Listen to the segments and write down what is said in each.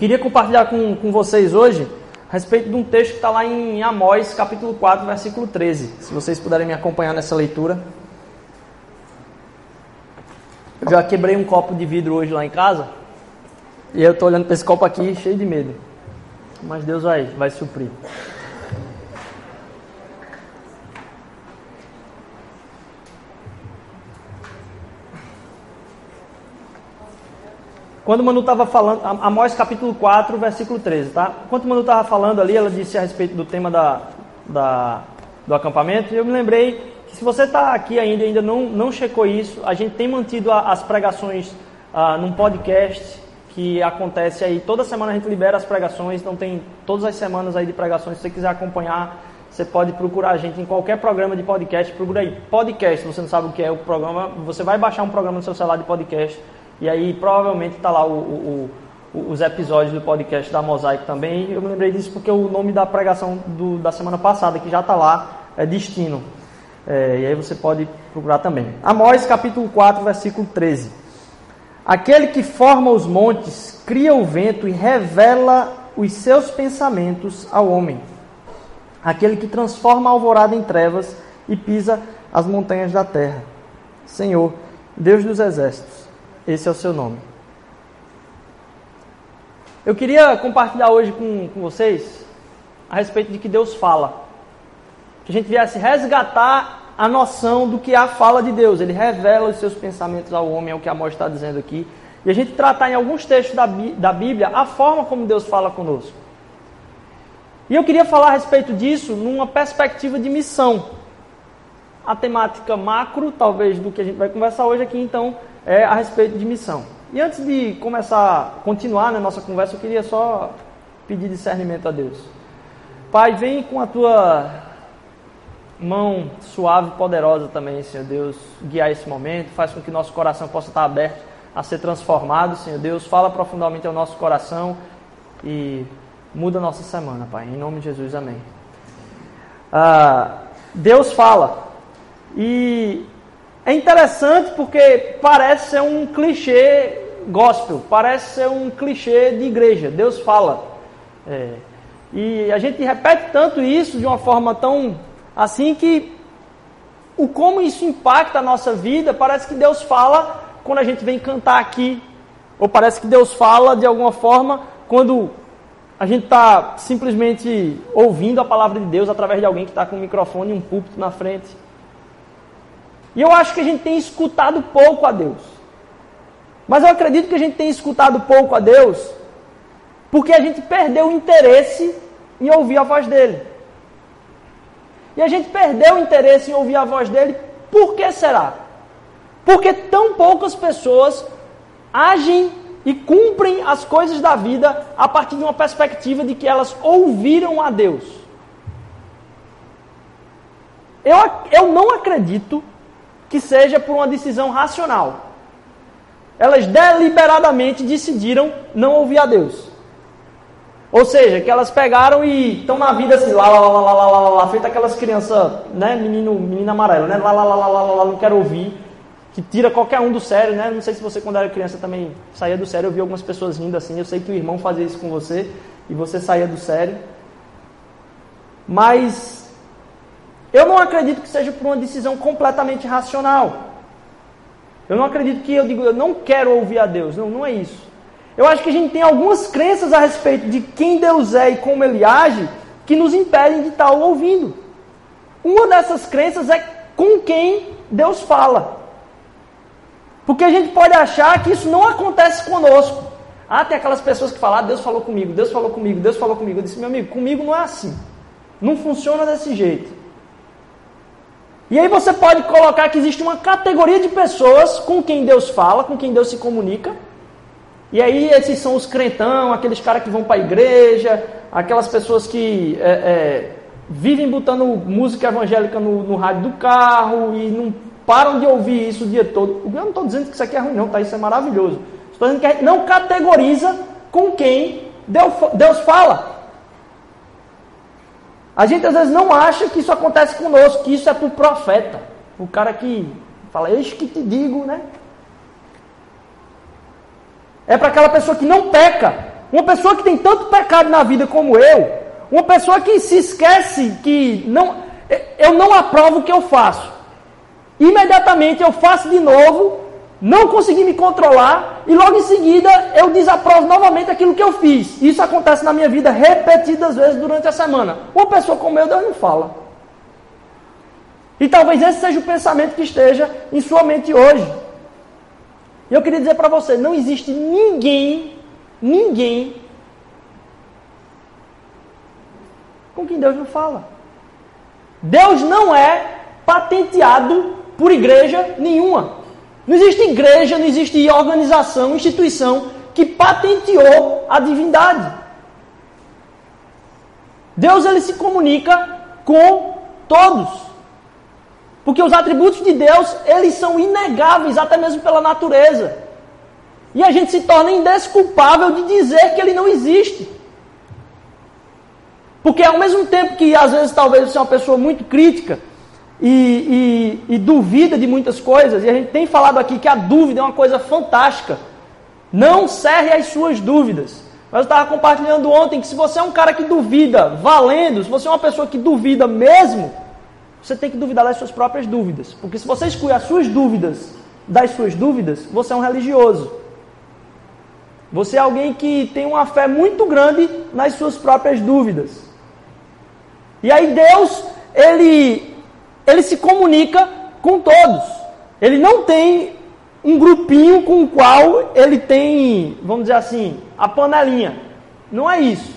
queria compartilhar com, com vocês hoje a respeito de um texto que está lá em Amós, capítulo 4, versículo 13. Se vocês puderem me acompanhar nessa leitura. Eu já quebrei um copo de vidro hoje lá em casa. E eu estou olhando para esse copo aqui cheio de medo. Mas Deus vai, vai suprir. Quando o Manu estava falando, Amós capítulo 4, versículo 13, tá? Quando o Manu estava falando ali, ela disse a respeito do tema da, da, do acampamento, e eu me lembrei que se você está aqui ainda e ainda não, não checou isso, a gente tem mantido a, as pregações ah, num podcast que acontece aí, toda semana a gente libera as pregações, então tem todas as semanas aí de pregações, se você quiser acompanhar, você pode procurar a gente em qualquer programa de podcast, procura aí, podcast, se você não sabe o que é o programa, você vai baixar um programa no seu celular de podcast, e aí provavelmente está lá o, o, os episódios do podcast da Mosaico também. Eu me lembrei disso porque o nome da pregação do, da semana passada, que já está lá, é Destino. É, e aí você pode procurar também. Amós capítulo 4, versículo 13. Aquele que forma os montes, cria o vento e revela os seus pensamentos ao homem. Aquele que transforma a alvorada em trevas e pisa as montanhas da terra. Senhor, Deus dos exércitos, esse é o seu nome. Eu queria compartilhar hoje com, com vocês a respeito de que Deus fala. Que a gente viesse resgatar a noção do que é a fala de Deus. Ele revela os seus pensamentos ao homem, é o que a Amós está dizendo aqui. E a gente tratar em alguns textos da, da Bíblia a forma como Deus fala conosco. E eu queria falar a respeito disso numa perspectiva de missão. A temática macro, talvez, do que a gente vai conversar hoje aqui, então, é a respeito de missão. E antes de começar, continuar na né, nossa conversa, eu queria só pedir discernimento a Deus. Pai, vem com a tua mão suave e poderosa também, Senhor Deus, guiar esse momento, faz com que nosso coração possa estar aberto a ser transformado, Senhor Deus, fala profundamente ao nosso coração e muda nossa semana, Pai, em nome de Jesus, amém. Ah, Deus fala e é interessante porque parece ser um clichê gospel, parece ser um clichê de igreja. Deus fala. É, e a gente repete tanto isso de uma forma tão assim que o como isso impacta a nossa vida, parece que Deus fala quando a gente vem cantar aqui. Ou parece que Deus fala de alguma forma quando a gente está simplesmente ouvindo a palavra de Deus através de alguém que está com um microfone e um púlpito na frente. E eu acho que a gente tem escutado pouco a Deus. Mas eu acredito que a gente tem escutado pouco a Deus porque a gente perdeu o interesse em ouvir a voz dele. E a gente perdeu o interesse em ouvir a voz dele, por que será? Porque tão poucas pessoas agem e cumprem as coisas da vida a partir de uma perspectiva de que elas ouviram a Deus. Eu, eu não acredito que seja por uma decisão racional. Elas deliberadamente decidiram não ouvir a Deus. Ou seja, que elas pegaram e estão na vida assim, lá, lá, lá, lá, lá, lá, lá, feita aquelas crianças, né, menino, menina amarela, né, lá, lá, lá, lá, lá, lá, lá, não quero ouvir, que tira qualquer um do sério, né, não sei se você quando era criança também saía do sério, eu vi algumas pessoas rindo assim, eu sei que o irmão fazia isso com você, e você saía do sério, mas eu não acredito que seja por uma decisão completamente racional. Eu não acredito que eu digo, eu não quero ouvir a Deus. Não, não é isso. Eu acho que a gente tem algumas crenças a respeito de quem Deus é e como Ele age que nos impedem de estar ouvindo. Uma dessas crenças é com quem Deus fala. Porque a gente pode achar que isso não acontece conosco. Ah, tem aquelas pessoas que falam, ah, Deus falou comigo, Deus falou comigo, Deus falou comigo. Eu disse, meu amigo, comigo não é assim. Não funciona desse jeito. E aí você pode colocar que existe uma categoria de pessoas com quem Deus fala, com quem Deus se comunica. E aí esses são os crentão, aqueles caras que vão para a igreja, aquelas pessoas que é, é, vivem botando música evangélica no, no, rádio do carro e não param de ouvir isso o dia todo. Eu não estou dizendo que isso aqui é ruim, não, tá? Isso é maravilhoso. Estou dizendo que a gente não categoriza com quem Deus, Deus fala. A gente às vezes não acha que isso acontece conosco, que isso é para o profeta. O cara que fala, eis que te digo, né? É para aquela pessoa que não peca, Uma pessoa que tem tanto pecado na vida como eu, uma pessoa que se esquece que não, eu não aprovo o que eu faço. Imediatamente eu faço de novo, não consegui me controlar e logo em seguida eu desaprovo novamente aquilo que eu fiz. Isso acontece na minha vida repetidas vezes durante a semana. Uma pessoa como eu, Deus não fala. E talvez esse seja o pensamento que esteja em sua mente hoje. E eu queria dizer para você: não existe ninguém, ninguém com quem Deus não fala. Deus não é patenteado por igreja nenhuma. Não existe igreja, não existe organização, instituição que patenteou a divindade. Deus ele se comunica com todos. Porque os atributos de Deus, eles são inegáveis até mesmo pela natureza. E a gente se torna indesculpável de dizer que ele não existe. Porque ao mesmo tempo que às vezes talvez você é uma pessoa muito crítica e, e, e, duvida de muitas coisas, e a gente tem falado aqui que a dúvida é uma coisa fantástica. Não cerre as suas dúvidas. Mas eu estava compartilhando ontem que se você é um cara que duvida valendo, se você é uma pessoa que duvida mesmo, você tem que duvidar das suas próprias dúvidas. Porque se você exclui as suas dúvidas das suas dúvidas, você é um religioso. Você é alguém que tem uma fé muito grande nas suas próprias dúvidas. E aí Deus, ele, ele se comunica com todos. Ele não tem um grupinho com o qual ele tem, vamos dizer assim, a panelinha. Não é isso.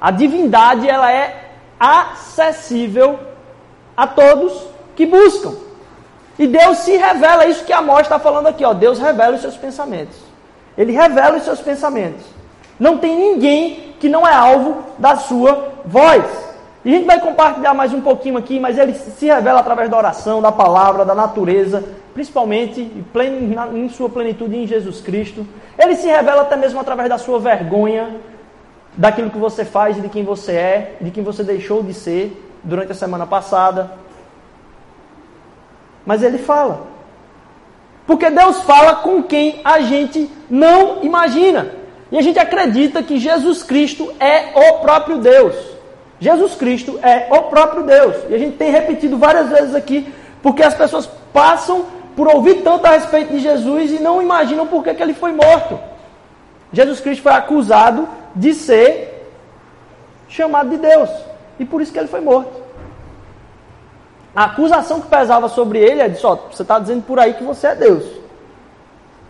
A divindade, ela é acessível a todos que buscam. E Deus se revela, isso que a Amós está falando aqui, ó. Deus revela os seus pensamentos. Ele revela os seus pensamentos. Não tem ninguém que não é alvo da sua voz. E a gente vai compartilhar mais um pouquinho aqui, mas ele se revela através da oração, da palavra, da natureza, principalmente em sua plenitude em Jesus Cristo. Ele se revela até mesmo através da sua vergonha, daquilo que você faz de quem você é, de quem você deixou de ser durante a semana passada. Mas ele fala. Porque Deus fala com quem a gente não imagina. E a gente acredita que Jesus Cristo é o próprio Deus. Jesus Cristo é o próprio Deus. E a gente tem repetido várias vezes aqui, porque as pessoas passam por ouvir tanto a respeito de Jesus e não imaginam por que, que ele foi morto. Jesus Cristo foi acusado de ser chamado de Deus. E por isso que ele foi morto. A acusação que pesava sobre ele é de só, você está dizendo por aí que você é Deus.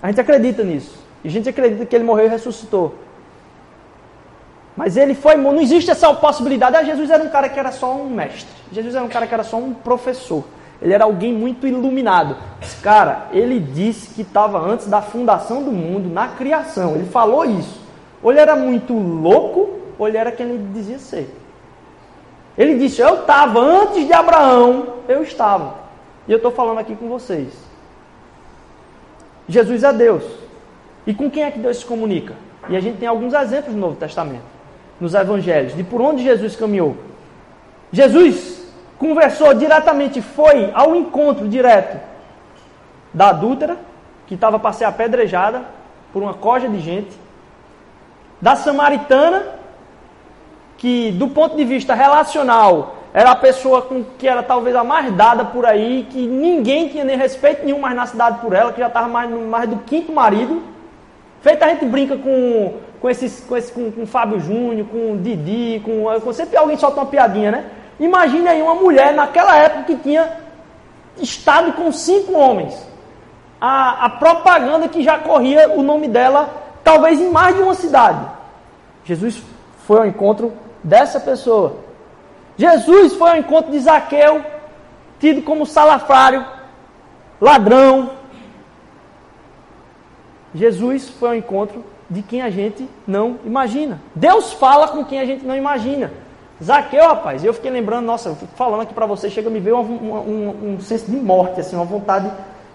A gente acredita nisso. E a gente acredita que ele morreu e ressuscitou. Mas ele foi, não existe essa possibilidade. Ah, Jesus era um cara que era só um mestre. Jesus era um cara que era só um professor. Ele era alguém muito iluminado. Esse cara, ele disse que estava antes da fundação do mundo, na criação. Ele falou isso. Ou ele era muito louco, ou ele era quem ele dizia ser. Ele disse: Eu estava antes de Abraão, eu estava. E eu estou falando aqui com vocês. Jesus é Deus. E com quem é que Deus se comunica? E a gente tem alguns exemplos no Novo Testamento nos evangelhos, de por onde Jesus caminhou. Jesus conversou diretamente, foi ao encontro direto da adúltera, que estava para ser apedrejada por uma coja de gente, da samaritana, que do ponto de vista relacional era a pessoa com que era talvez a mais dada por aí, que ninguém tinha nem respeito nenhum mais na cidade por ela, que já estava mais, mais do quinto marido. Feita a gente brinca com com esses, com, esse, com, com Fábio Júnior, com Didi, com, com sempre alguém solta uma piadinha, né? Imagine aí uma mulher naquela época que tinha estado com cinco homens. A, a propaganda que já corria o nome dela, talvez em mais de uma cidade. Jesus foi ao encontro dessa pessoa. Jesus foi ao encontro de Zaqueu, tido como salafrário, ladrão. Jesus foi ao encontro de quem a gente não imagina. Deus fala com quem a gente não imagina. Zaqueu, rapaz, eu fiquei lembrando, nossa, eu fico falando aqui para você, chega a me ver um, um, um, senso de morte, assim, uma vontade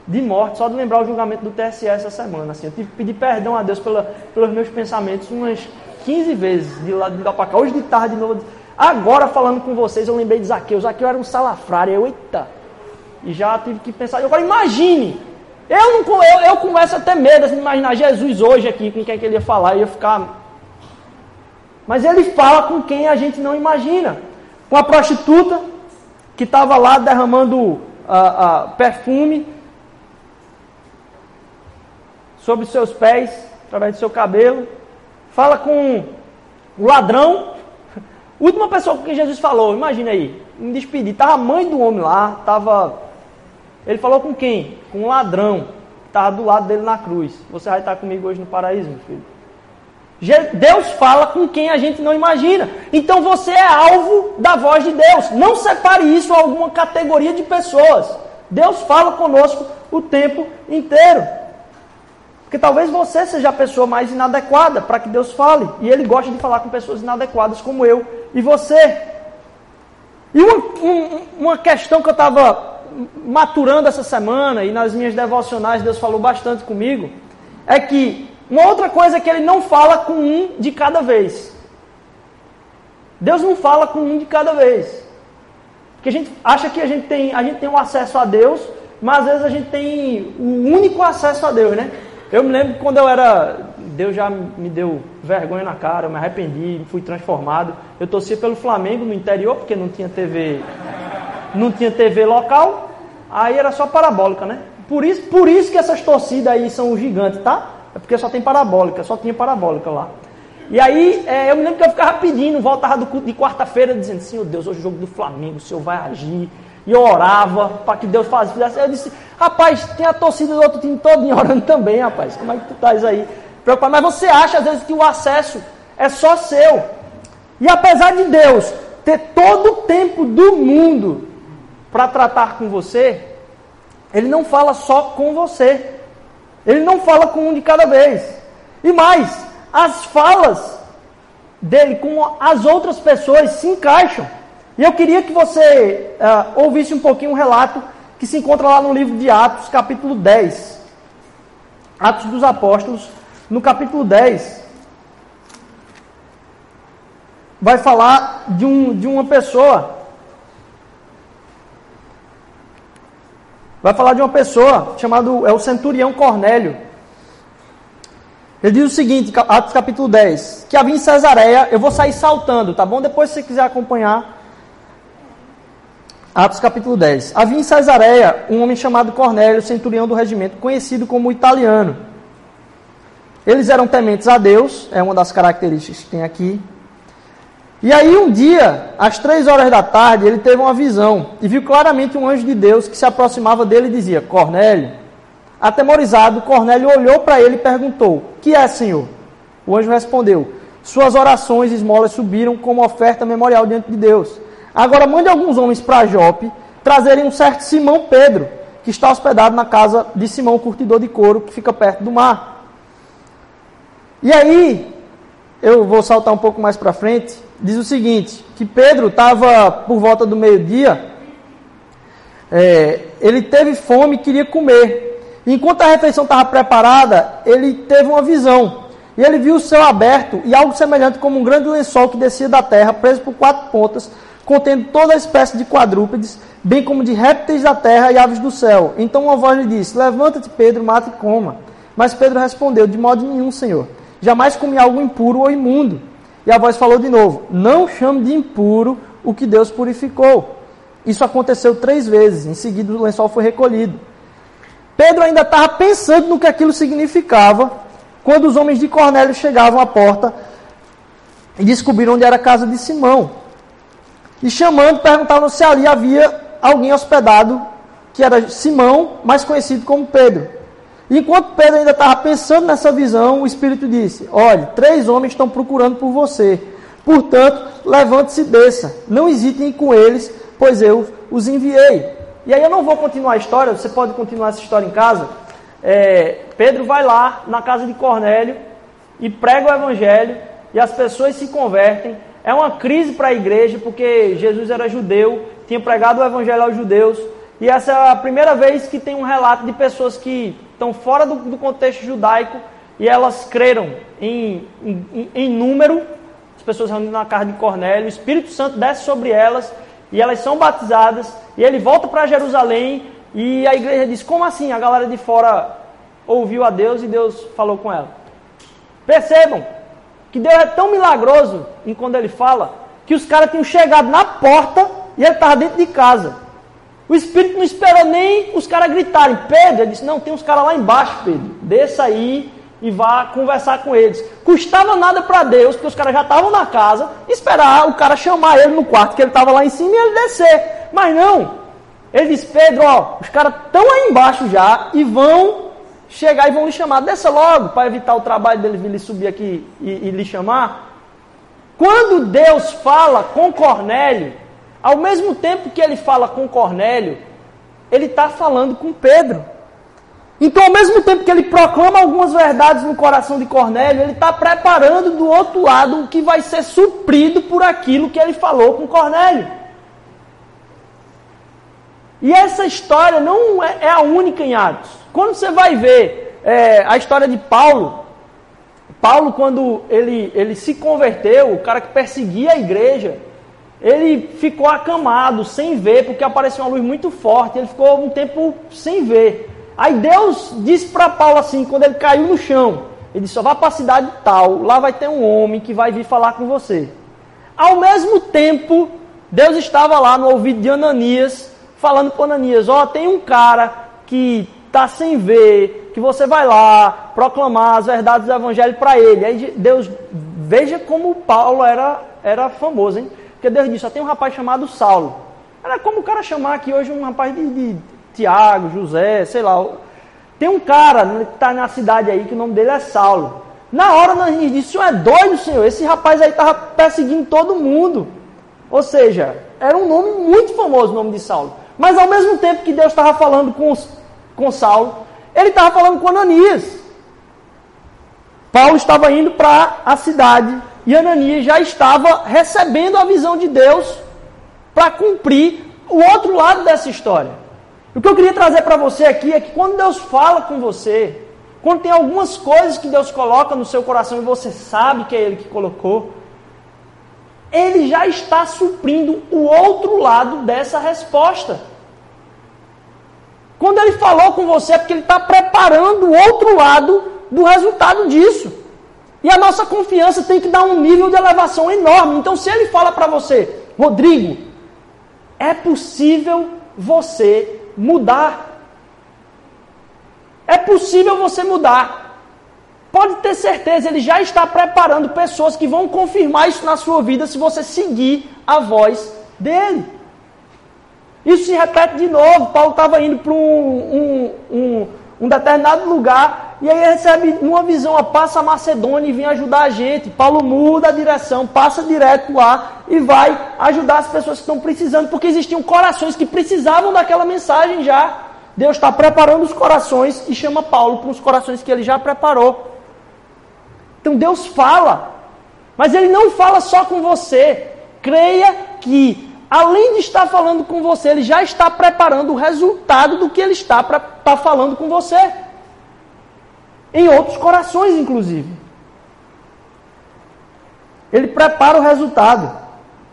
de morte, só de lembrar o julgamento do TSE essa semana. Assim, eu tive que pedir perdão a Deus pela, pelos meus pensamentos umas 15 vezes, de lá, de lá para cá. Hoje de tarde, de novo. Agora, falando com vocês, eu lembrei de Zaqueu. Zaqueu era um salafrário, eu, eita. E já tive que pensar, falei, imagine, eu, não, eu, eu começo a ter medo assim, de imaginar Jesus hoje aqui, com quem é que ele ia falar, ia ficar Mas ele fala com quem a gente não imagina. Com a prostituta que estava lá derramando uh, uh, perfume sobre seus pés, através do seu cabelo. Fala com o ladrão. Última pessoa com quem Jesus falou, imagina aí, me despedir. Estava a mãe do homem lá, estava. Ele falou com quem? Com um ladrão, estava do lado dele na cruz. Você vai estar comigo hoje no paraíso, meu filho. Deus fala com quem a gente não imagina. Então você é alvo da voz de Deus. Não separe isso a alguma categoria de pessoas. Deus fala conosco o tempo inteiro. Porque talvez você seja a pessoa mais inadequada para que Deus fale. E Ele gosta de falar com pessoas inadequadas como eu e você. E uma, um, uma questão que eu estava maturando essa semana e nas minhas devocionais Deus falou bastante comigo é que uma outra coisa é que Ele não fala com um de cada vez. Deus não fala com um de cada vez. Porque a gente acha que a gente tem, a gente tem um acesso a Deus, mas às vezes a gente tem o único acesso a Deus, né? Eu me lembro quando eu era. Deus já me deu vergonha na cara, eu me arrependi, fui transformado. Eu torcia pelo Flamengo no interior, porque não tinha TV. Não tinha TV local. Aí era só parabólica, né? Por isso, por isso que essas torcidas aí são gigantes, tá? É porque só tem parabólica, só tinha parabólica lá. E aí, é, eu me lembro que eu ficava pedindo, voltava do de quarta-feira, dizendo: Senhor Deus, hoje é o jogo do Flamengo, o Senhor vai agir. E eu orava para que Deus fizesse. Eu disse: Rapaz, tem a torcida do outro time todo orando também, rapaz. Como é que tu estás aí? Preocupado. Mas você acha, às vezes, que o acesso é só seu. E apesar de Deus ter todo o tempo do mundo para tratar com você, Ele não fala só com você. Ele não fala com um de cada vez. E mais, as falas dele com as outras pessoas se encaixam. E eu queria que você uh, ouvisse um pouquinho um relato que se encontra lá no livro de Atos, capítulo 10. Atos dos Apóstolos, no capítulo 10. Vai falar de, um, de uma pessoa. Vai falar de uma pessoa chamado é o centurião Cornélio. Ele diz o seguinte, Atos capítulo 10, que havia em Cesareia, eu vou sair saltando, tá bom? Depois se você quiser acompanhar, Atos capítulo 10. Havia em Cesareia um homem chamado Cornélio, centurião do regimento, conhecido como italiano. Eles eram tementes a Deus, é uma das características que tem aqui. E aí um dia, às três horas da tarde, ele teve uma visão e viu claramente um anjo de Deus que se aproximava dele e dizia: Cornélio. Atemorizado, Cornélio olhou para ele e perguntou: Que é, Senhor? O anjo respondeu: Suas orações e esmolas subiram como oferta memorial diante de Deus. Agora mande alguns homens para Jope trazerem um certo Simão Pedro, que está hospedado na casa de Simão, curtidor de couro, que fica perto do mar. E aí, eu vou saltar um pouco mais para frente, diz o seguinte, que Pedro estava por volta do meio-dia, é, ele teve fome e queria comer. enquanto a refeição estava preparada, ele teve uma visão. E ele viu o céu aberto e algo semelhante como um grande lençol que descia da terra, preso por quatro pontas, contendo toda espécie de quadrúpedes, bem como de répteis da terra e aves do céu. Então uma voz lhe disse: Levanta-te, Pedro, mata e coma. Mas Pedro respondeu: De modo nenhum, Senhor. Jamais comi algo impuro ou imundo. E a voz falou de novo: Não chame de impuro o que Deus purificou. Isso aconteceu três vezes. Em seguida, o lençol foi recolhido. Pedro ainda estava pensando no que aquilo significava quando os homens de Cornélio chegavam à porta e descobriram onde era a casa de Simão. E chamando, perguntavam se ali havia alguém hospedado, que era Simão, mais conhecido como Pedro. Enquanto Pedro ainda estava pensando nessa visão, o Espírito disse: Olhe, três homens estão procurando por você. Portanto, levante-se e desça. Não hesite em ir com eles, pois eu os enviei. E aí eu não vou continuar a história, você pode continuar essa história em casa. É, Pedro vai lá na casa de Cornélio e prega o evangelho e as pessoas se convertem. É uma crise para a igreja, porque Jesus era judeu, tinha pregado o evangelho aos judeus, e essa é a primeira vez que tem um relato de pessoas que estão fora do, do contexto judaico e elas creram em, em, em número, as pessoas reunidas na casa de Cornélio, o Espírito Santo desce sobre elas e elas são batizadas, e ele volta para Jerusalém e a igreja diz: Como assim? A galera de fora ouviu a Deus e Deus falou com ela. Percebam, que Deus é tão milagroso em quando ele fala, que os caras tinham chegado na porta e ele estava dentro de casa. O Espírito não esperou nem os caras gritarem. Pedro, ele disse, não, tem uns caras lá embaixo, Pedro. Desça aí e vá conversar com eles. Custava nada para Deus, porque os caras já estavam na casa, esperar o cara chamar ele no quarto, que ele estava lá em cima, e ele descer. Mas não. Ele disse, Pedro, ó, os caras estão aí embaixo já e vão chegar e vão lhe chamar. Desça logo, para evitar o trabalho dele vir lhe subir aqui e, e lhe chamar. Quando Deus fala com Cornélio, ao mesmo tempo que ele fala com Cornélio, ele está falando com Pedro. Então, ao mesmo tempo que ele proclama algumas verdades no coração de Cornélio, ele está preparando do outro lado o que vai ser suprido por aquilo que ele falou com Cornélio. E essa história não é, é a única em Atos. Quando você vai ver é, a história de Paulo, Paulo, quando ele, ele se converteu, o cara que perseguia a igreja, ele ficou acamado, sem ver, porque apareceu uma luz muito forte, ele ficou um tempo sem ver. Aí Deus disse para Paulo assim, quando ele caiu no chão, ele disse, só vá para a cidade tal, lá vai ter um homem que vai vir falar com você. Ao mesmo tempo, Deus estava lá no ouvido de Ananias, falando para Ananias, ó, oh, tem um cara que está sem ver, que você vai lá proclamar as verdades do evangelho para ele. Aí Deus, veja como Paulo era, era famoso, hein? Porque Deus disse, só tem um rapaz chamado Saulo. Era como o cara chamar aqui hoje um rapaz de, de Tiago, José, sei lá. Tem um cara que está na cidade aí que o nome dele é Saulo. Na hora nós disse, o senhor é doido, senhor? Esse rapaz aí estava perseguindo todo mundo. Ou seja, era um nome muito famoso o nome de Saulo. Mas ao mesmo tempo que Deus estava falando com, com Saulo, ele estava falando com Ananias. Paulo estava indo para a cidade e Ananias já estava recebendo a visão de Deus para cumprir o outro lado dessa história. O que eu queria trazer para você aqui é que quando Deus fala com você, quando tem algumas coisas que Deus coloca no seu coração e você sabe que é Ele que colocou, Ele já está suprindo o outro lado dessa resposta. Quando Ele falou com você é porque Ele está preparando o outro lado do resultado disso. E a nossa confiança tem que dar um nível de elevação enorme. Então, se Ele fala para você, Rodrigo, é possível você mudar. É possível você mudar. Pode ter certeza, ele já está preparando pessoas que vão confirmar isso na sua vida se você seguir a voz dele. Isso se repete de novo. Paulo estava indo para um, um, um, um determinado lugar e aí recebe uma visão, ó, passa a Macedônia e vem ajudar a gente. Paulo muda a direção, passa direto lá e vai ajudar as pessoas que estão precisando, porque existiam corações que precisavam daquela mensagem já. Deus está preparando os corações e chama Paulo para os corações que ele já preparou. Então Deus fala, mas ele não fala só com você. Creia que, além de estar falando com você, ele já está preparando o resultado do que ele está pra, tá falando com você em outros corações, inclusive. Ele prepara o resultado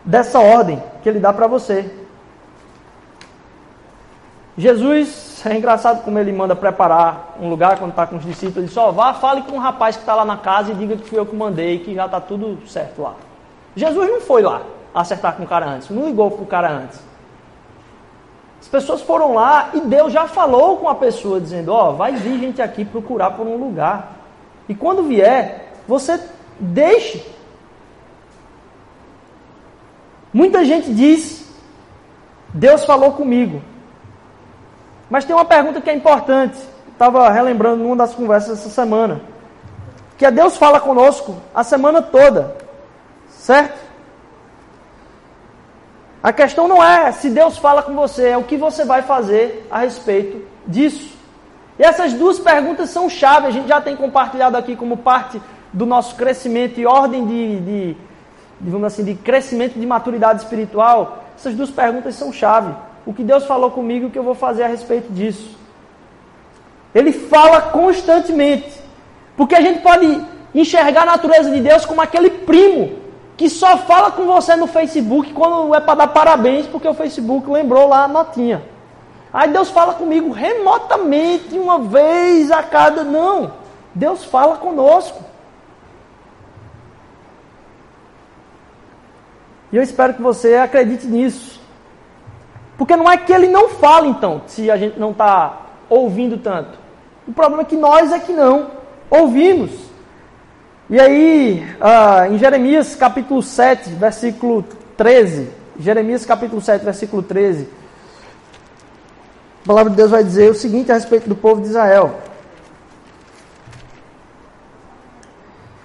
dessa ordem que ele dá para você. Jesus, é engraçado como ele manda preparar um lugar quando está com os discípulos. Ele diz: Ó, vá, fale com o um rapaz que está lá na casa e diga que fui eu que mandei, que já está tudo certo lá. Jesus não foi lá acertar com o cara antes, não ligou para o cara antes. As pessoas foram lá e Deus já falou com a pessoa, dizendo: Ó, oh, vai vir gente aqui procurar por um lugar. E quando vier, você deixe. Muita gente diz: Deus falou comigo. Mas tem uma pergunta que é importante. Estava relembrando numa das conversas essa semana. Que é Deus fala conosco a semana toda. Certo? A questão não é se Deus fala com você, é o que você vai fazer a respeito disso. E essas duas perguntas são chave, a gente já tem compartilhado aqui como parte do nosso crescimento e ordem de, de, digamos assim, de crescimento de maturidade espiritual. Essas duas perguntas são chave. O que Deus falou comigo e o que eu vou fazer a respeito disso. Ele fala constantemente. Porque a gente pode enxergar a natureza de Deus como aquele primo que só fala com você no Facebook quando é para dar parabéns, porque o Facebook lembrou lá a notinha. Aí Deus fala comigo remotamente, uma vez a cada. Não. Deus fala conosco. E eu espero que você acredite nisso. Porque não é que ele não fala, então, se a gente não está ouvindo tanto. O problema é que nós é que não ouvimos. E aí, uh, em Jeremias capítulo 7, versículo 13. Jeremias capítulo 7, versículo 13. A palavra de Deus vai dizer o seguinte a respeito do povo de Israel.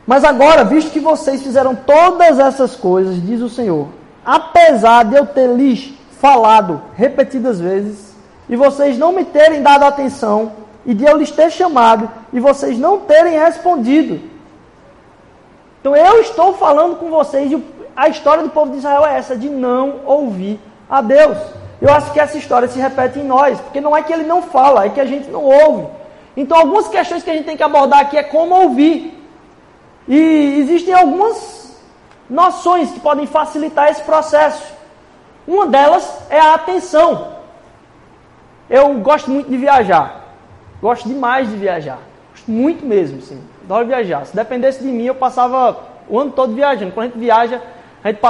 Mas agora, visto que vocês fizeram todas essas coisas, diz o Senhor, apesar de eu ter lhes falado repetidas vezes, e vocês não me terem dado atenção, e de eu lhes ter chamado, e vocês não terem respondido. Então eu estou falando com vocês, e a história do povo de Israel é essa, de não ouvir a Deus. Eu acho que essa história se repete em nós, porque não é que ele não fala, é que a gente não ouve. Então algumas questões que a gente tem que abordar aqui é como ouvir. E existem algumas noções que podem facilitar esse processo. Uma delas é a atenção. Eu gosto muito de viajar. Gosto demais de viajar. Gosto muito mesmo, sim. Adoro viajar. Se dependesse de mim, eu passava o ano todo viajando. Quando a gente viaja, a gente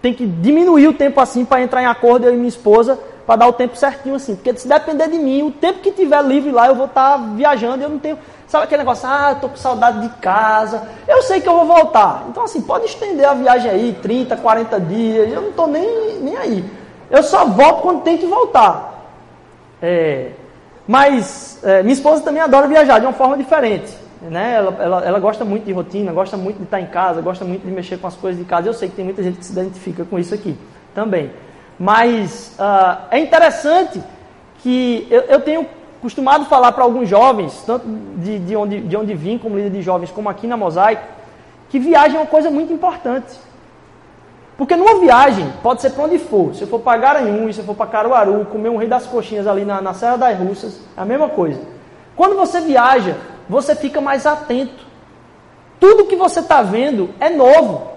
tem que diminuir o tempo assim para entrar em acordo eu e minha esposa para dar o tempo certinho assim. Porque se depender de mim, o tempo que tiver livre lá, eu vou estar tá viajando eu não tenho. Sabe aquele negócio, ah, tô com saudade de casa. Eu sei que eu vou voltar. Então, assim, pode estender a viagem aí, 30, 40 dias. Eu não tô nem, nem aí. Eu só volto quando tem que voltar. É, mas é, minha esposa também adora viajar de uma forma diferente. Né? Ela, ela, ela, gosta muito de rotina, gosta muito de estar em casa, gosta muito de mexer com as coisas de casa. Eu sei que tem muita gente que se identifica com isso aqui também. Mas uh, é interessante que eu, eu tenho costumado falar para alguns jovens, tanto de, de, onde, de onde vim como líder de jovens, como aqui na Mosaico, que viagem é uma coisa muito importante. Porque numa viagem, pode ser para onde for, se eu for para Garanhuns, se eu for para Caruaru, comer um rei das coxinhas ali na, na Serra das Russas, é a mesma coisa. Quando você viaja, você fica mais atento. Tudo que você está vendo é novo.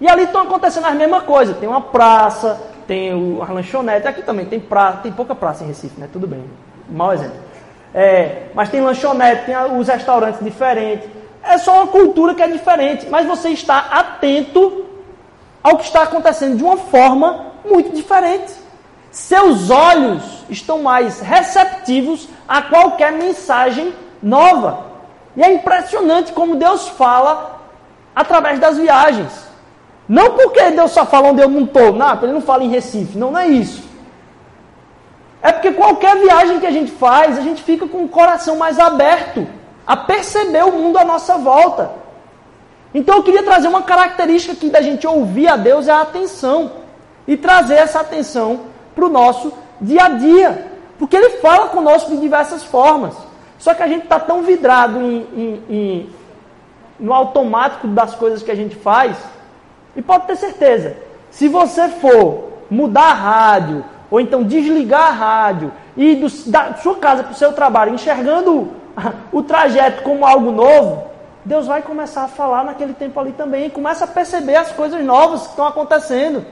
E ali estão acontecendo as mesmas coisas. Tem uma praça, tem a lanchonete, aqui também tem praça, tem pouca praça em Recife, né? Tudo bem. Mau exemplo. É, mas tem lanchonete, tem os restaurantes diferentes. É só uma cultura que é diferente. Mas você está atento ao que está acontecendo de uma forma muito diferente. Seus olhos estão mais receptivos a qualquer mensagem nova. E é impressionante como Deus fala através das viagens. Não porque Deus só fala onde eu não estou, não, ele não fala em Recife, não, não é isso. É porque qualquer viagem que a gente faz, a gente fica com o coração mais aberto a perceber o mundo à nossa volta. Então eu queria trazer uma característica aqui da gente ouvir a Deus é a atenção. E trazer essa atenção para o nosso dia a dia. Porque Ele fala conosco de diversas formas. Só que a gente está tão vidrado em, em, em, no automático das coisas que a gente faz. E pode ter certeza, se você for mudar a rádio, ou então desligar a rádio, e do, da sua casa para o seu trabalho, enxergando o trajeto como algo novo, Deus vai começar a falar naquele tempo ali também. E começa a perceber as coisas novas que estão acontecendo.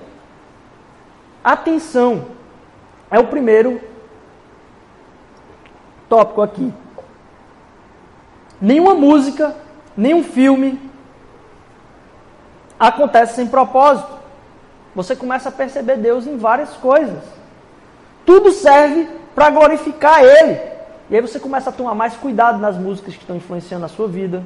Atenção. É o primeiro tópico aqui. Nenhuma música, nenhum filme acontece sem propósito. Você começa a perceber Deus em várias coisas. Tudo serve para glorificar Ele. E aí você começa a tomar mais cuidado nas músicas que estão influenciando a sua vida,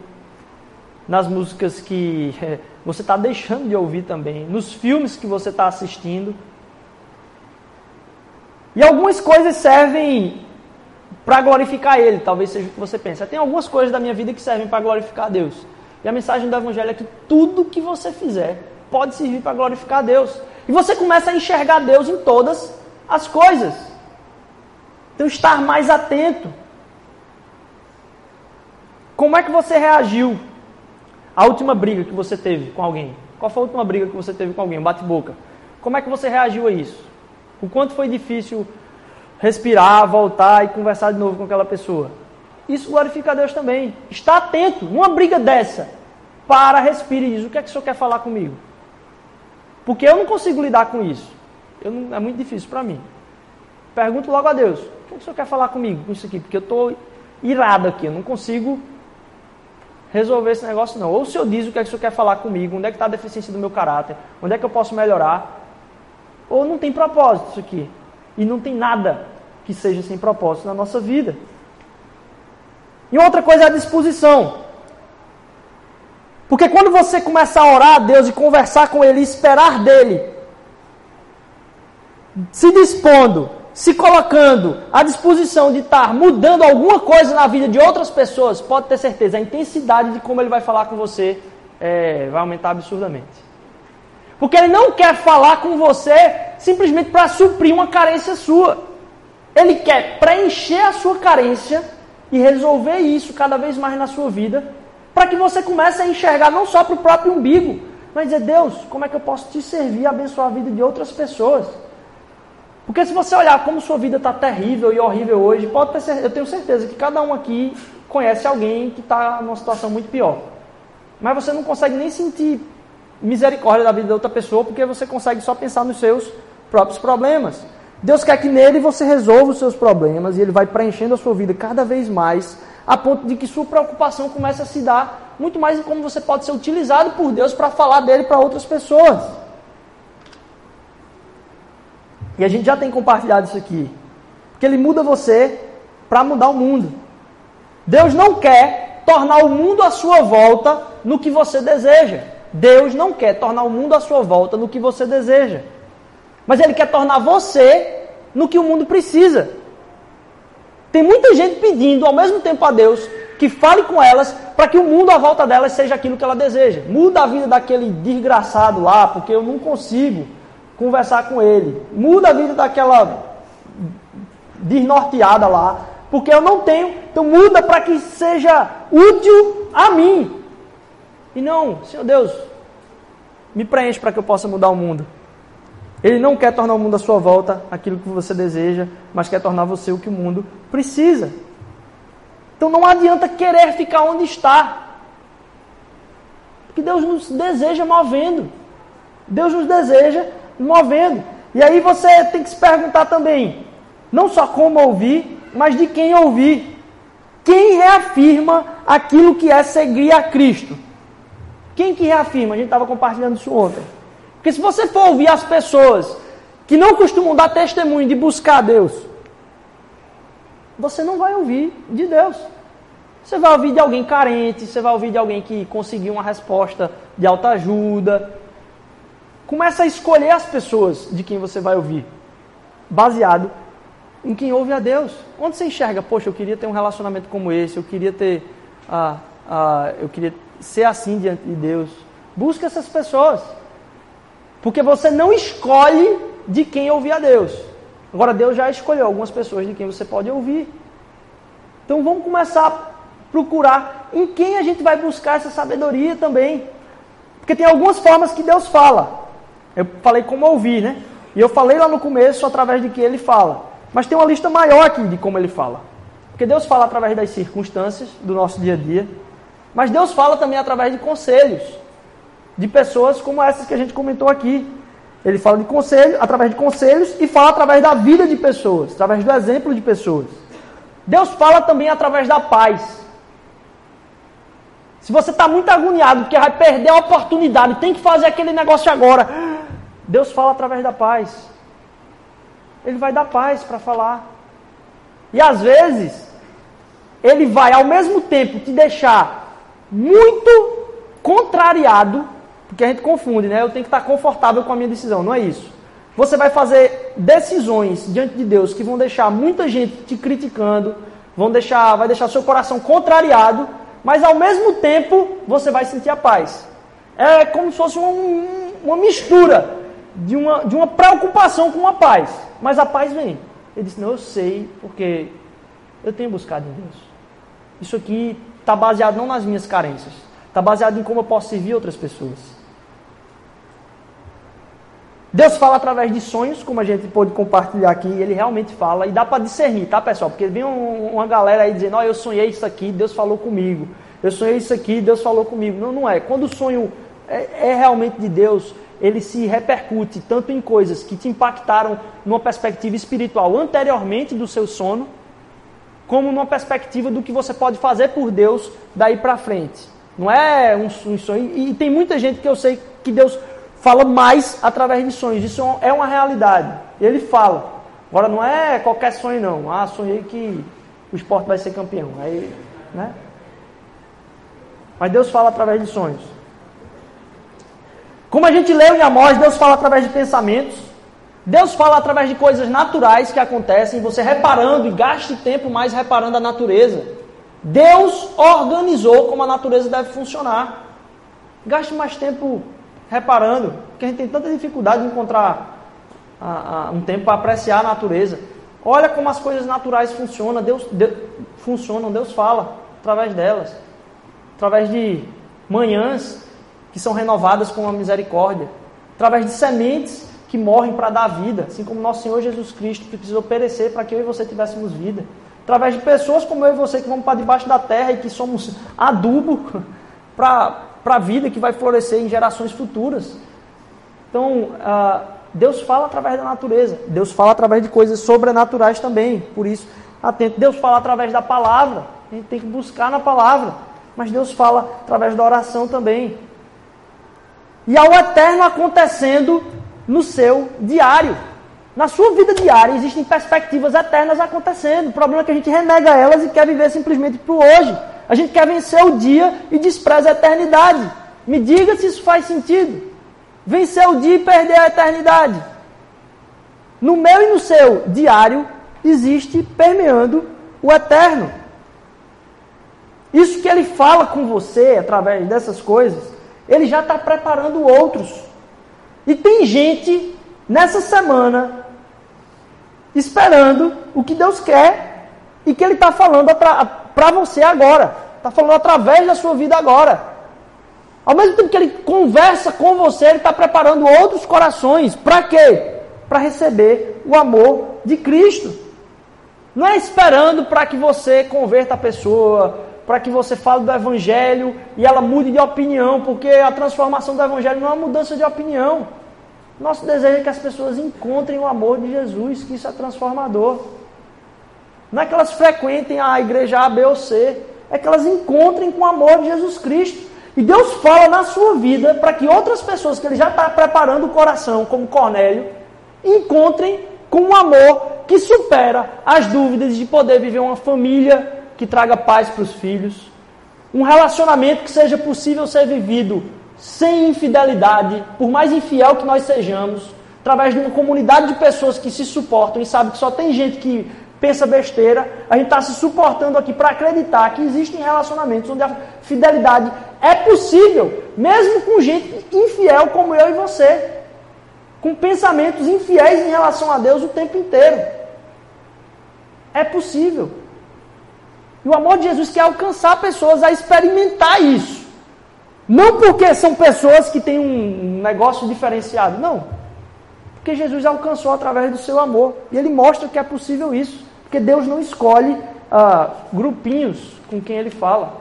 nas músicas que é, você está deixando de ouvir também, nos filmes que você está assistindo. E algumas coisas servem para glorificar Ele, talvez seja o que você pensa. Tem algumas coisas da minha vida que servem para glorificar Deus. E a mensagem do Evangelho é que tudo que você fizer pode servir para glorificar Deus. E você começa a enxergar Deus em todas as coisas. Então, estar mais atento. Como é que você reagiu à última briga que você teve com alguém? Qual foi a última briga que você teve com alguém? Bate-boca. Como é que você reagiu a isso? O quanto foi difícil respirar, voltar e conversar de novo com aquela pessoa. Isso glorifica a Deus também. Está atento, numa briga dessa, para, respire e diz: O que é que o senhor quer falar comigo? Porque eu não consigo lidar com isso. Não, é muito difícil para mim. Pergunto logo a Deus: O que, é que o senhor quer falar comigo com isso aqui? Porque eu estou irado aqui, eu não consigo resolver esse negócio, não. Ou o Senhor diz o que é que o Senhor quer falar comigo, onde é que está a deficiência do meu caráter, onde é que eu posso melhorar. Ou não tem propósito isso aqui. E não tem nada que seja sem propósito na nossa vida. E outra coisa é a disposição. Porque quando você começa a orar a Deus e conversar com Ele, esperar dele, se dispondo, se colocando à disposição de estar mudando alguma coisa na vida de outras pessoas, pode ter certeza, a intensidade de como Ele vai falar com você é, vai aumentar absurdamente. Porque Ele não quer falar com você simplesmente para suprir uma carência sua. Ele quer preencher a sua carência e resolver isso cada vez mais na sua vida, para que você comece a enxergar não só para o próprio umbigo, mas dizer, Deus, como é que eu posso te servir e abençoar a vida de outras pessoas? Porque se você olhar como sua vida está terrível e horrível hoje, pode ter, eu tenho certeza que cada um aqui conhece alguém que está numa situação muito pior. Mas você não consegue nem sentir misericórdia da vida da outra pessoa, porque você consegue só pensar nos seus próprios problemas. Deus quer que nele você resolva os seus problemas e ele vai preenchendo a sua vida cada vez mais, a ponto de que sua preocupação comece a se dar muito mais em como você pode ser utilizado por Deus para falar dele para outras pessoas. E a gente já tem compartilhado isso aqui. Porque ele muda você para mudar o mundo. Deus não quer tornar o mundo à sua volta no que você deseja. Deus não quer tornar o mundo à sua volta no que você deseja. Mas Ele quer tornar você no que o mundo precisa. Tem muita gente pedindo ao mesmo tempo a Deus que fale com elas para que o mundo à volta delas seja aquilo que ela deseja. Muda a vida daquele desgraçado lá, porque eu não consigo conversar com ele. Muda a vida daquela desnorteada lá, porque eu não tenho. Então muda para que seja útil a mim. E não, Senhor Deus, me preenche para que eu possa mudar o mundo. Ele não quer tornar o mundo à sua volta aquilo que você deseja, mas quer tornar você o que o mundo precisa. Então não adianta querer ficar onde está. Porque Deus nos deseja movendo. Deus nos deseja movendo. E aí você tem que se perguntar também, não só como ouvir, mas de quem ouvir. Quem reafirma aquilo que é seguir a Cristo? Quem que reafirma? A gente estava compartilhando isso ontem. Porque se você for ouvir as pessoas que não costumam dar testemunho de buscar Deus, você não vai ouvir de Deus. Você vai ouvir de alguém carente, você vai ouvir de alguém que conseguiu uma resposta de alta ajuda. Começa a escolher as pessoas de quem você vai ouvir, baseado em quem ouve a Deus. Onde você enxerga, poxa, eu queria ter um relacionamento como esse, eu queria ter, ah, ah, eu queria ser assim diante de Deus. Busca essas pessoas. Porque você não escolhe de quem ouvir a Deus. Agora, Deus já escolheu algumas pessoas de quem você pode ouvir. Então, vamos começar a procurar em quem a gente vai buscar essa sabedoria também. Porque tem algumas formas que Deus fala. Eu falei como ouvir, né? E eu falei lá no começo através de que ele fala. Mas tem uma lista maior aqui de como ele fala. Porque Deus fala através das circunstâncias do nosso dia a dia. Mas Deus fala também através de conselhos de pessoas como essas que a gente comentou aqui. Ele fala de conselho, através de conselhos e fala através da vida de pessoas, através do exemplo de pessoas. Deus fala também através da paz. Se você está muito agoniado porque vai perder a oportunidade, tem que fazer aquele negócio agora. Deus fala através da paz. Ele vai dar paz para falar. E às vezes, ele vai ao mesmo tempo te deixar muito contrariado porque a gente confunde, né? Eu tenho que estar confortável com a minha decisão. Não é isso. Você vai fazer decisões diante de Deus que vão deixar muita gente te criticando, vão deixar, vai deixar seu coração contrariado, mas ao mesmo tempo você vai sentir a paz. É como se fosse um, uma mistura de uma, de uma preocupação com a paz. Mas a paz vem. Ele disse: Não, eu sei, porque eu tenho buscado em Deus. Isso aqui está baseado não nas minhas carências, está baseado em como eu posso servir outras pessoas. Deus fala através de sonhos, como a gente pôde compartilhar aqui, ele realmente fala, e dá para discernir, tá pessoal? Porque vem um, uma galera aí dizendo, ó, oh, eu sonhei isso aqui, Deus falou comigo. Eu sonhei isso aqui, Deus falou comigo. Não, não é. Quando o sonho é, é realmente de Deus, ele se repercute tanto em coisas que te impactaram numa perspectiva espiritual anteriormente do seu sono, como numa perspectiva do que você pode fazer por Deus daí para frente. Não é um, um sonho. E, e tem muita gente que eu sei que Deus fala mais através de sonhos. Isso é uma realidade. Ele fala. Agora não é qualquer sonho não. Ah, sonhei que o esporte vai ser campeão. Aí, né? Mas Deus fala através de sonhos. Como a gente leu em Amós, Deus fala através de pensamentos. Deus fala através de coisas naturais que acontecem, você reparando e gaste tempo mais reparando a natureza. Deus organizou como a natureza deve funcionar. Gaste mais tempo reparando, porque a gente tem tanta dificuldade de encontrar a, a, um tempo para apreciar a natureza. Olha como as coisas naturais funcionam, Deus, Deus, funcionam, Deus fala através delas. Através de manhãs que são renovadas com a misericórdia. Através de sementes que morrem para dar vida, assim como nosso Senhor Jesus Cristo que precisou perecer para que eu e você tivéssemos vida. Através de pessoas como eu e você que vamos para debaixo da terra e que somos adubo para para a vida que vai florescer em gerações futuras. Então, uh, Deus fala através da natureza, Deus fala através de coisas sobrenaturais também, por isso, atento. Deus fala através da palavra, a gente tem que buscar na palavra, mas Deus fala através da oração também. E ao eterno acontecendo no seu diário. Na sua vida diária existem perspectivas eternas acontecendo. O problema é que a gente renega elas e quer viver simplesmente para o hoje. A gente quer vencer o dia e despreza a eternidade. Me diga se isso faz sentido. Vencer o dia e perder a eternidade. No meu e no seu diário existe permeando o eterno. Isso que ele fala com você através dessas coisas, ele já está preparando outros. E tem gente nessa semana esperando o que Deus quer e que ele está falando para você agora. Está falando através da sua vida agora. Ao mesmo tempo que ele conversa com você, ele está preparando outros corações. Para quê? Para receber o amor de Cristo. Não é esperando para que você converta a pessoa, para que você fale do Evangelho e ela mude de opinião, porque a transformação do Evangelho não é uma mudança de opinião. Nosso desejo é que as pessoas encontrem o amor de Jesus, que isso é transformador. Não é que elas frequentem a igreja A, B ou C, é que elas encontrem com o amor de Jesus Cristo. E Deus fala na sua vida para que outras pessoas que Ele já está preparando o coração, como Cornélio, encontrem com um amor que supera as dúvidas de poder viver uma família que traga paz para os filhos, um relacionamento que seja possível ser vivido sem infidelidade, por mais infiel que nós sejamos, através de uma comunidade de pessoas que se suportam e sabem que só tem gente que pensa besteira, a gente está se suportando aqui para acreditar que existem relacionamentos onde a fidelidade é possível, mesmo com gente infiel como eu e você, com pensamentos infiéis em relação a Deus o tempo inteiro. É possível. E o amor de Jesus quer alcançar pessoas a experimentar isso. Não porque são pessoas que têm um negócio diferenciado, não. Porque Jesus alcançou através do seu amor. E ele mostra que é possível isso. Porque Deus não escolhe ah, grupinhos com quem Ele fala.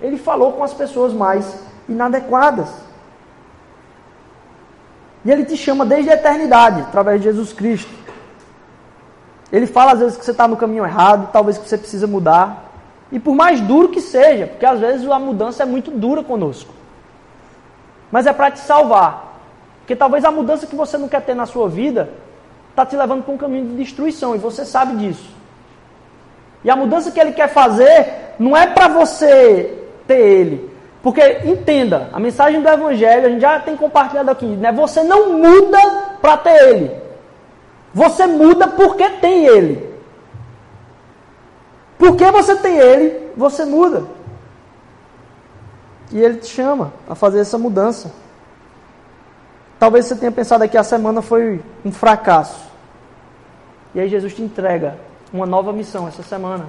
Ele falou com as pessoas mais inadequadas. E Ele te chama desde a eternidade, através de Jesus Cristo. Ele fala às vezes que você está no caminho errado, talvez que você precisa mudar. E por mais duro que seja, porque às vezes a mudança é muito dura conosco. Mas é para te salvar. Porque talvez a mudança que você não quer ter na sua vida está te levando para um caminho de destruição e você sabe disso. E a mudança que ele quer fazer não é para você ter ele. Porque, entenda, a mensagem do Evangelho, a gente já tem compartilhado aqui, né? Você não muda para ter ele. Você muda porque tem ele. Porque você tem ele, você muda. E ele te chama a fazer essa mudança. Talvez você tenha pensado que a semana foi um fracasso. E aí Jesus te entrega uma nova missão essa semana.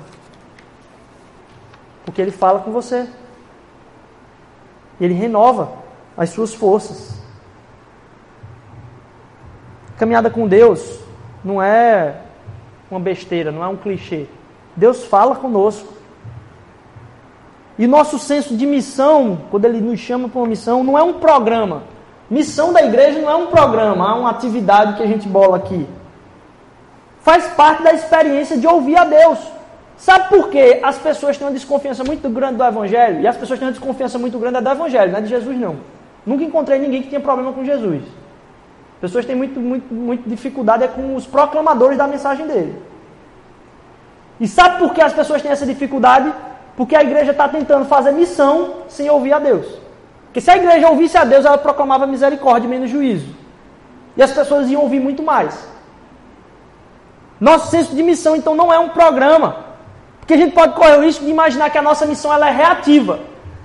Porque ele fala com você. Ele renova as suas forças. Caminhada com Deus não é uma besteira, não é um clichê. Deus fala conosco. E nosso senso de missão, quando ele nos chama para uma missão, não é um programa. Missão da igreja não é um programa, é uma atividade que a gente bola aqui. Faz parte da experiência de ouvir a Deus. Sabe por que as pessoas têm uma desconfiança muito grande do Evangelho? E as pessoas têm uma desconfiança muito grande do Evangelho, não é de Jesus não. Nunca encontrei ninguém que tinha problema com Jesus. Pessoas têm muito, muito, muito dificuldade é com os proclamadores da mensagem dele. E sabe por que as pessoas têm essa dificuldade? Porque a igreja está tentando fazer missão sem ouvir a Deus. Porque se a igreja ouvisse a Deus, ela proclamava misericórdia menos juízo. E as pessoas iam ouvir muito mais. Nosso senso de missão, então, não é um programa. Porque a gente pode correr o risco de imaginar que a nossa missão ela é reativa.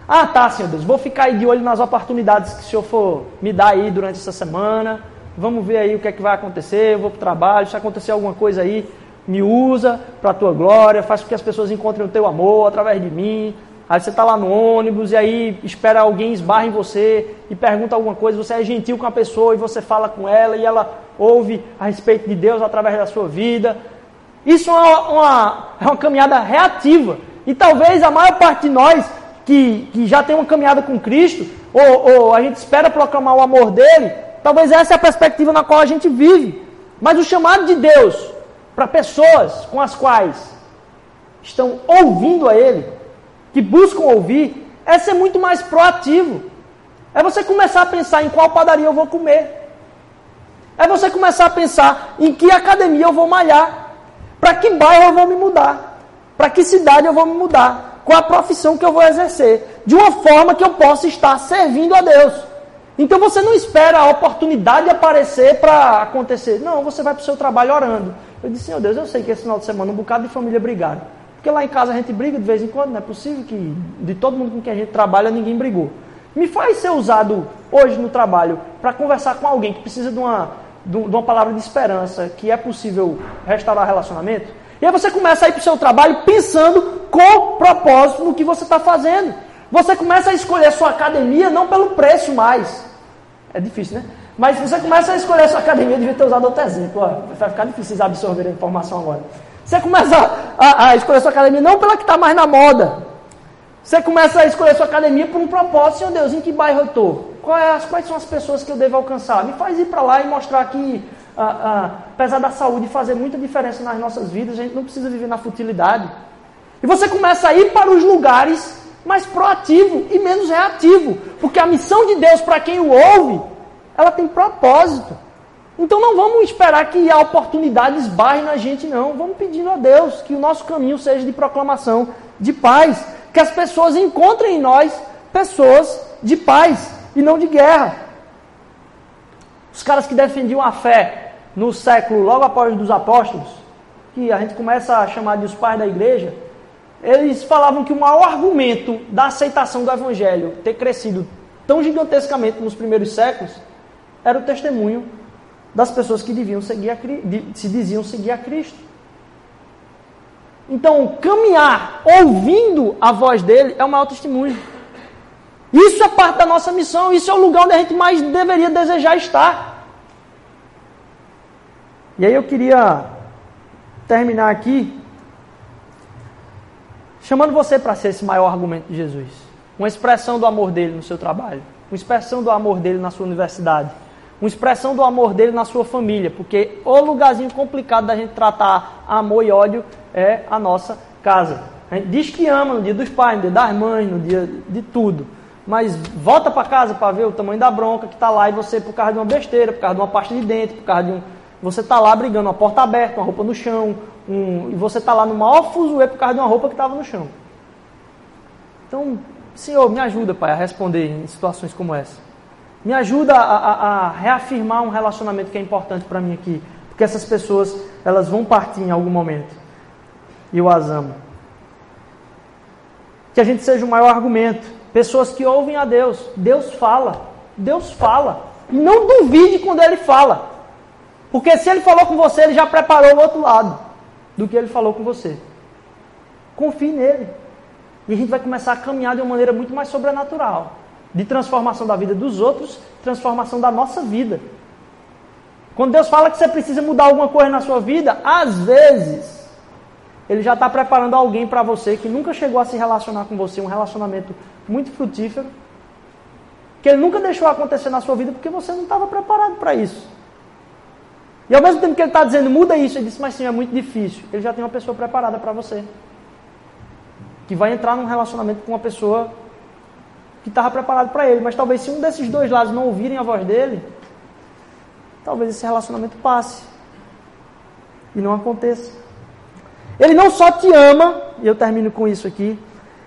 Ah, tá, Senhor Deus, vou ficar aí de olho nas oportunidades que o Senhor for me dar aí durante essa semana. Vamos ver aí o que é que vai acontecer. Eu vou para o trabalho, se acontecer alguma coisa aí, me usa para a tua glória, faz com que as pessoas encontrem o teu amor através de mim. Aí você está lá no ônibus e aí espera alguém esbarra em você e pergunta alguma coisa, você é gentil com a pessoa e você fala com ela e ela ouve a respeito de Deus através da sua vida. Isso é uma, é uma caminhada reativa. E talvez a maior parte de nós que, que já tem uma caminhada com Cristo, ou, ou a gente espera proclamar o amor dele, talvez essa é a perspectiva na qual a gente vive. Mas o chamado de Deus para pessoas com as quais estão ouvindo a Ele, que buscam ouvir, é ser muito mais proativo. É você começar a pensar em qual padaria eu vou comer. É você começar a pensar em que academia eu vou malhar. Para que bairro eu vou me mudar. Para que cidade eu vou me mudar. Qual a profissão que eu vou exercer. De uma forma que eu possa estar servindo a Deus. Então você não espera a oportunidade aparecer para acontecer. Não, você vai para o seu trabalho orando. Eu disse, meu Deus, eu sei que esse final de semana um bocado de família brigaram. Porque lá em casa a gente briga de vez em quando, não é possível que de todo mundo com quem a gente trabalha ninguém brigou. Me faz ser usado hoje no trabalho para conversar com alguém que precisa de uma, de uma palavra de esperança, que é possível restaurar relacionamento. E aí você começa a ir para o seu trabalho pensando com propósito no que você está fazendo. Você começa a escolher a sua academia não pelo preço mais. É difícil, né? Mas você começa a escolher a sua academia, eu devia ter usado outro exemplo. Ó, vai ficar difícil absorver a informação agora. Você começa a, a escolher a sua academia não pela que está mais na moda. Você começa a escolher a sua academia por um propósito. Senhor Deus, em que bairro eu estou? É, quais são as pessoas que eu devo alcançar? Me faz ir para lá e mostrar que, apesar da saúde fazer muita diferença nas nossas vidas, a gente não precisa viver na futilidade. E você começa a ir para os lugares mais proativo e menos reativo. Porque a missão de Deus para quem o ouve ela tem propósito. Então não vamos esperar que a oportunidade esbarre na gente, não. Vamos pedindo a Deus que o nosso caminho seja de proclamação de paz. Que as pessoas encontrem em nós pessoas de paz e não de guerra. Os caras que defendiam a fé no século logo após dos apóstolos, que a gente começa a chamar de os pais da igreja, eles falavam que o maior argumento da aceitação do evangelho ter crescido tão gigantescamente nos primeiros séculos era o testemunho das pessoas que deviam seguir a, se diziam seguir a Cristo. Então, caminhar ouvindo a voz dele é o maior testemunho. Isso é parte da nossa missão, isso é o lugar onde a gente mais deveria desejar estar. E aí eu queria terminar aqui chamando você para ser esse maior argumento de Jesus. Uma expressão do amor dele no seu trabalho, uma expressão do amor dele na sua universidade uma expressão do amor dele na sua família, porque o lugarzinho complicado da gente tratar amor e ódio é a nossa casa. A gente diz que ama no dia dos pais, no dia das mães, no dia de tudo. Mas volta para casa para ver o tamanho da bronca que está lá e você, por causa de uma besteira, por causa de uma pasta de dente, por causa de um. Você está lá brigando, uma porta aberta, uma roupa no chão, um... e você está lá no maior fuzuê por causa de uma roupa que estava no chão. Então, Senhor, me ajuda, Pai, a responder em situações como essa. Me ajuda a, a, a reafirmar um relacionamento que é importante para mim aqui. Porque essas pessoas, elas vão partir em algum momento. E eu as amo. Que a gente seja o maior argumento. Pessoas que ouvem a Deus. Deus fala. Deus fala. E não duvide quando Ele fala. Porque se Ele falou com você, Ele já preparou o outro lado do que Ele falou com você. Confie nele. E a gente vai começar a caminhar de uma maneira muito mais sobrenatural de transformação da vida dos outros, transformação da nossa vida. Quando Deus fala que você precisa mudar alguma coisa na sua vida, às vezes Ele já está preparando alguém para você que nunca chegou a se relacionar com você, um relacionamento muito frutífero, que Ele nunca deixou acontecer na sua vida porque você não estava preparado para isso. E ao mesmo tempo que Ele está dizendo, muda isso, Ele disse, mas sim, é muito difícil. Ele já tem uma pessoa preparada para você. que vai entrar num relacionamento com uma pessoa que estava preparado para ele. Mas talvez se um desses dois lados não ouvirem a voz dele, talvez esse relacionamento passe e não aconteça. Ele não só te ama, e eu termino com isso aqui.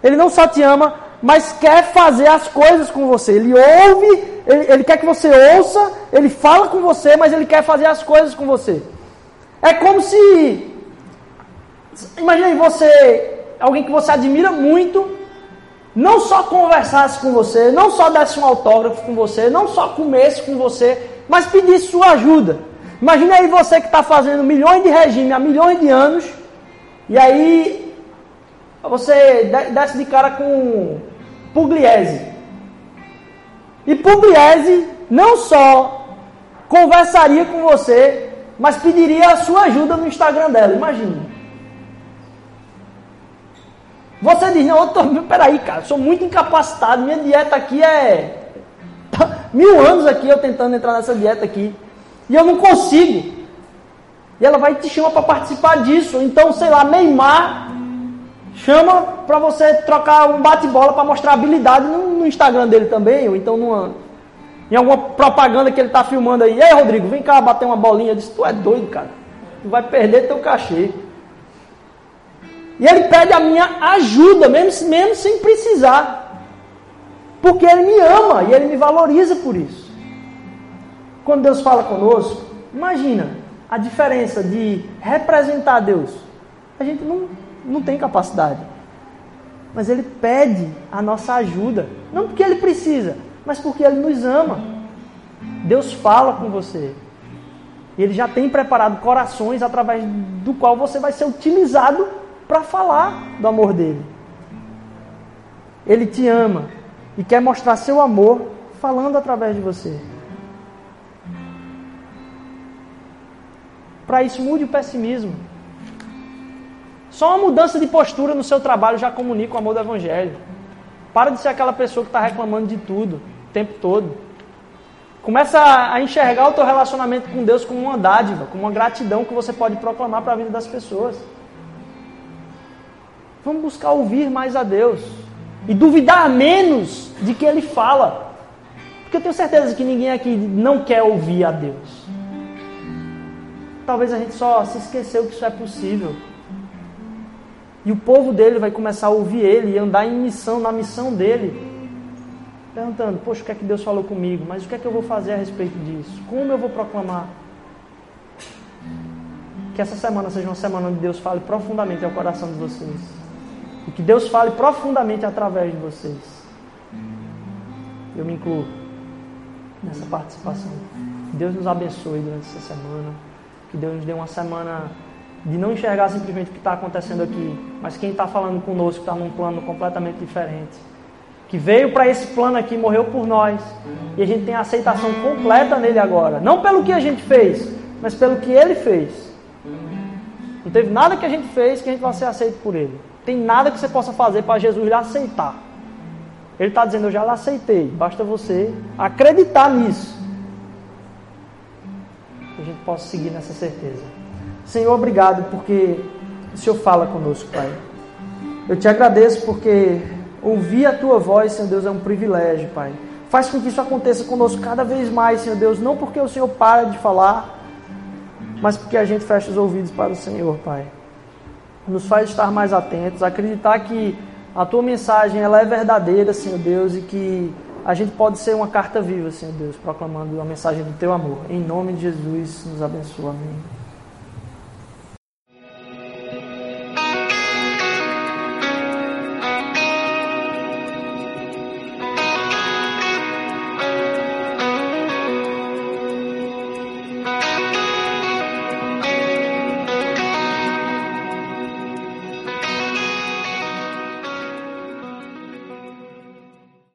Ele não só te ama, mas quer fazer as coisas com você. Ele ouve, ele, ele quer que você ouça, ele fala com você, mas ele quer fazer as coisas com você. É como se. Imagine você, alguém que você admira muito, não só conversasse com você, não só desse um autógrafo com você, não só comesse com você, mas pedisse sua ajuda. Imagine aí você que está fazendo milhões de regime há milhões de anos, e aí você desce de cara com Pugliese. E Pugliese não só conversaria com você, mas pediria a sua ajuda no Instagram dela. Imagine. Você diz, não, eu tô, peraí, cara, sou muito incapacitado, minha dieta aqui é mil anos aqui eu tentando entrar nessa dieta aqui. E eu não consigo. E ela vai te chamar para participar disso. Então, sei lá, Neymar chama para você trocar um bate-bola para mostrar habilidade no, no, Instagram dele também, ou então numa, em alguma propaganda que ele está filmando aí. Ei, Rodrigo, vem cá bater uma bolinha. Eu disse, tu é doido, cara. Tu vai perder teu cachê. E ele pede a minha ajuda, mesmo, mesmo sem precisar. Porque ele me ama e ele me valoriza por isso. Quando Deus fala conosco, imagina a diferença de representar Deus. A gente não, não tem capacidade. Mas ele pede a nossa ajuda. Não porque ele precisa, mas porque ele nos ama. Deus fala com você. Ele já tem preparado corações através do qual você vai ser utilizado para falar do amor dele. Ele te ama e quer mostrar seu amor falando através de você. Para isso, mude o pessimismo. Só uma mudança de postura no seu trabalho já comunica o amor do Evangelho. Para de ser aquela pessoa que está reclamando de tudo, o tempo todo. Começa a enxergar o teu relacionamento com Deus como uma dádiva, como uma gratidão que você pode proclamar para a vida das pessoas. Vamos buscar ouvir mais a Deus e duvidar menos de que Ele fala. Porque eu tenho certeza que ninguém aqui não quer ouvir a Deus. Talvez a gente só se esqueceu que isso é possível. E o povo dele vai começar a ouvir ele e andar em missão, na missão dele. Perguntando, poxa, o que é que Deus falou comigo? Mas o que é que eu vou fazer a respeito disso? Como eu vou proclamar? Que essa semana seja uma semana onde Deus fale profundamente ao coração de vocês. E que Deus fale profundamente através de vocês. Eu me incluo nessa participação. Deus nos abençoe durante essa semana. Que Deus nos dê uma semana de não enxergar simplesmente o que está acontecendo aqui, mas quem está falando conosco está num plano completamente diferente. Que veio para esse plano aqui, morreu por nós, e a gente tem a aceitação completa nele agora. Não pelo que a gente fez, mas pelo que ele fez. Não teve nada que a gente fez que a gente vai ser aceito por ele. Tem nada que você possa fazer para Jesus lhe aceitar. Ele está dizendo, eu já lhe aceitei. Basta você acreditar nisso. Que a gente possa seguir nessa certeza. Senhor, obrigado porque o Senhor fala conosco, Pai. Eu te agradeço porque ouvir a tua voz, Senhor Deus, é um privilégio, Pai. Faz com que isso aconteça conosco cada vez mais, Senhor Deus, não porque o Senhor para de falar, mas porque a gente fecha os ouvidos para o Senhor, Pai nos faz estar mais atentos, acreditar que a tua mensagem ela é verdadeira, Senhor Deus, e que a gente pode ser uma carta viva, Senhor Deus, proclamando a mensagem do teu amor. Em nome de Jesus, nos abençoa. Amém.